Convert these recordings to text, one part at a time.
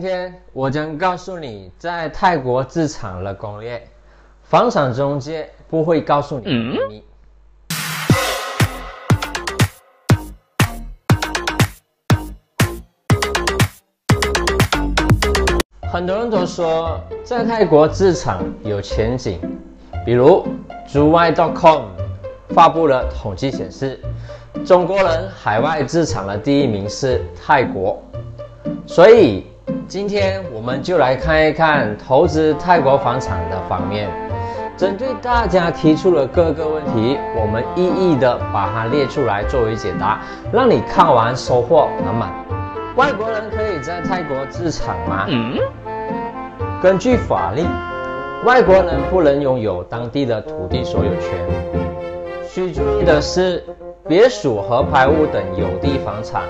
今天我将告诉你在泰国自产的攻略，房产中介不会告诉你的秘密。很多人都说在泰国自产有前景，比如租外 .com 发布了统计显示，中国人海外自产的第一名是泰国，所以今天我们就来看一看投资泰国房产的方面。针对大家提出的各个问题，我们一一的把它列出来作为解答，让你看完收获满满。外国人可以在泰国自产吗？嗯。根据法律，外国人不能拥有当地的土地所有权。需注意的是，别墅和排屋等有地房产，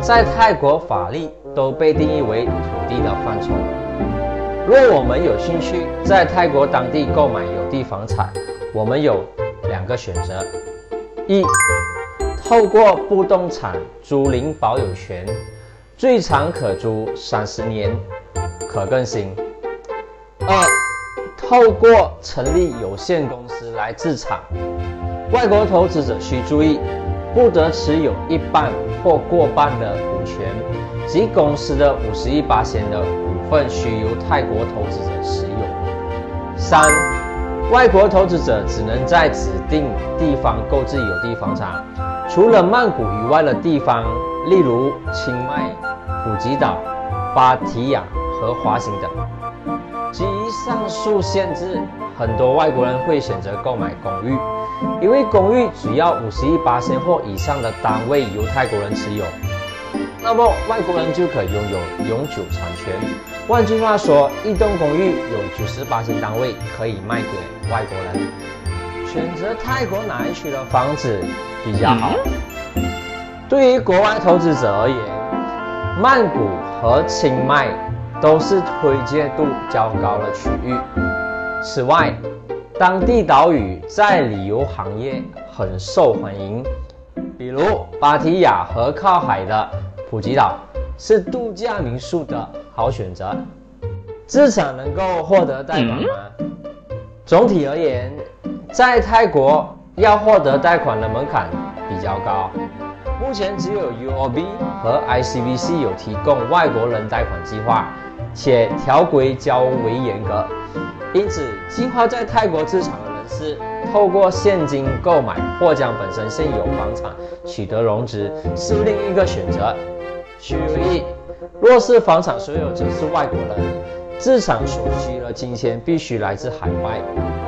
在泰国法律都被定义为土地的范畴。若我们有兴趣在泰国当地购买有地房产，我们有两个选择：一，透过不动产租赁保有权，最长可租三十年，可更新。二，透过成立有限公司来自产。外国投资者需注意，不得持有一半或过半的股权，即公司的五十一八千的股份需由泰国投资者持有。三，外国投资者只能在指定地方购置有地房产，除了曼谷以外的地方，例如清迈、普吉岛、芭提雅和华欣等。基于上述限制，很多外国人会选择购买公寓，因为公寓只要五十一八千或以上的单位由泰国人持有，那么外国人就可拥有永久产权。换句话说，一栋公寓有九十八千单位可以卖给外国人。选择泰国哪一区的房子比较好？对于国外投资者而言，曼谷和清迈。都是推荐度较高的区域。此外，当地岛屿在旅游行业很受欢迎，比如芭提雅和靠海的普吉岛是度假民宿的好选择。资产能够获得贷款吗？总体而言，在泰国要获得贷款的门槛比较高。目前只有 UOB 和 ICBC 有提供外国人贷款计划。且条规较为严格，因此计划在泰国资产的人士，透过现金购买或将本身现有房产取得融资是另一个选择。需注意，若是房产所有者是外国人。自产所需的金钱必须来自海外，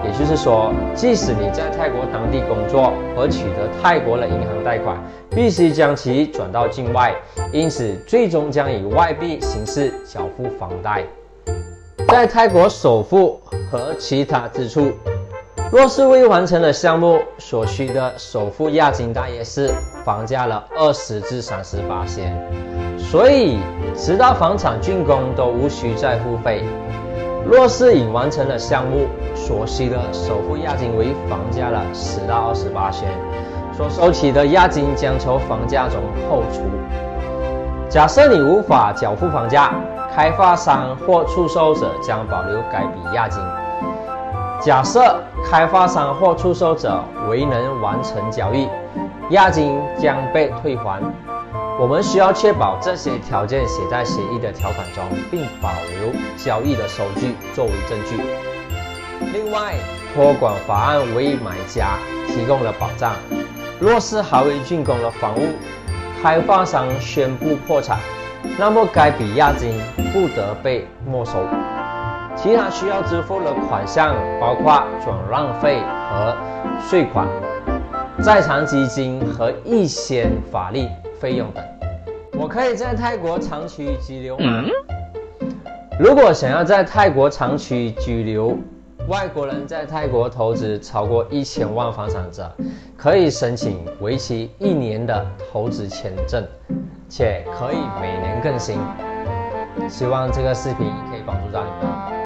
也就是说，即使你在泰国当地工作而取得泰国的银行贷款，必须将其转到境外，因此最终将以外币形式缴付房贷。在泰国首付和其他支出，若是未完成的项目，所需的首付押金大约是房价的二十至三十八千。所以，直到房产竣工都无需再付费。若是已完成的项目，所需的首付押金为房价的十到二十八千，所收取的押金将从房价中扣除。假设你无法缴付房价，开发商或出售者将保留该笔押金。假设开发商或出售者未能完成交易，押金将被退还。我们需要确保这些条件写在协议的条款中，并保留交易的收据作为证据。另外，托管法案为买家提供了保障。若是还未竣工的房屋，开发商宣布破产，那么该笔押金不得被没收。其他需要支付的款项包括转让费和税款、在场基金和一些法律。费用等，我可以在泰国长期居留吗？如果想要在泰国长期居留，外国人在泰国投资超过一千万房产者，可以申请为期一年的投资签证，且可以每年更新。希望这个视频可以帮助到你们。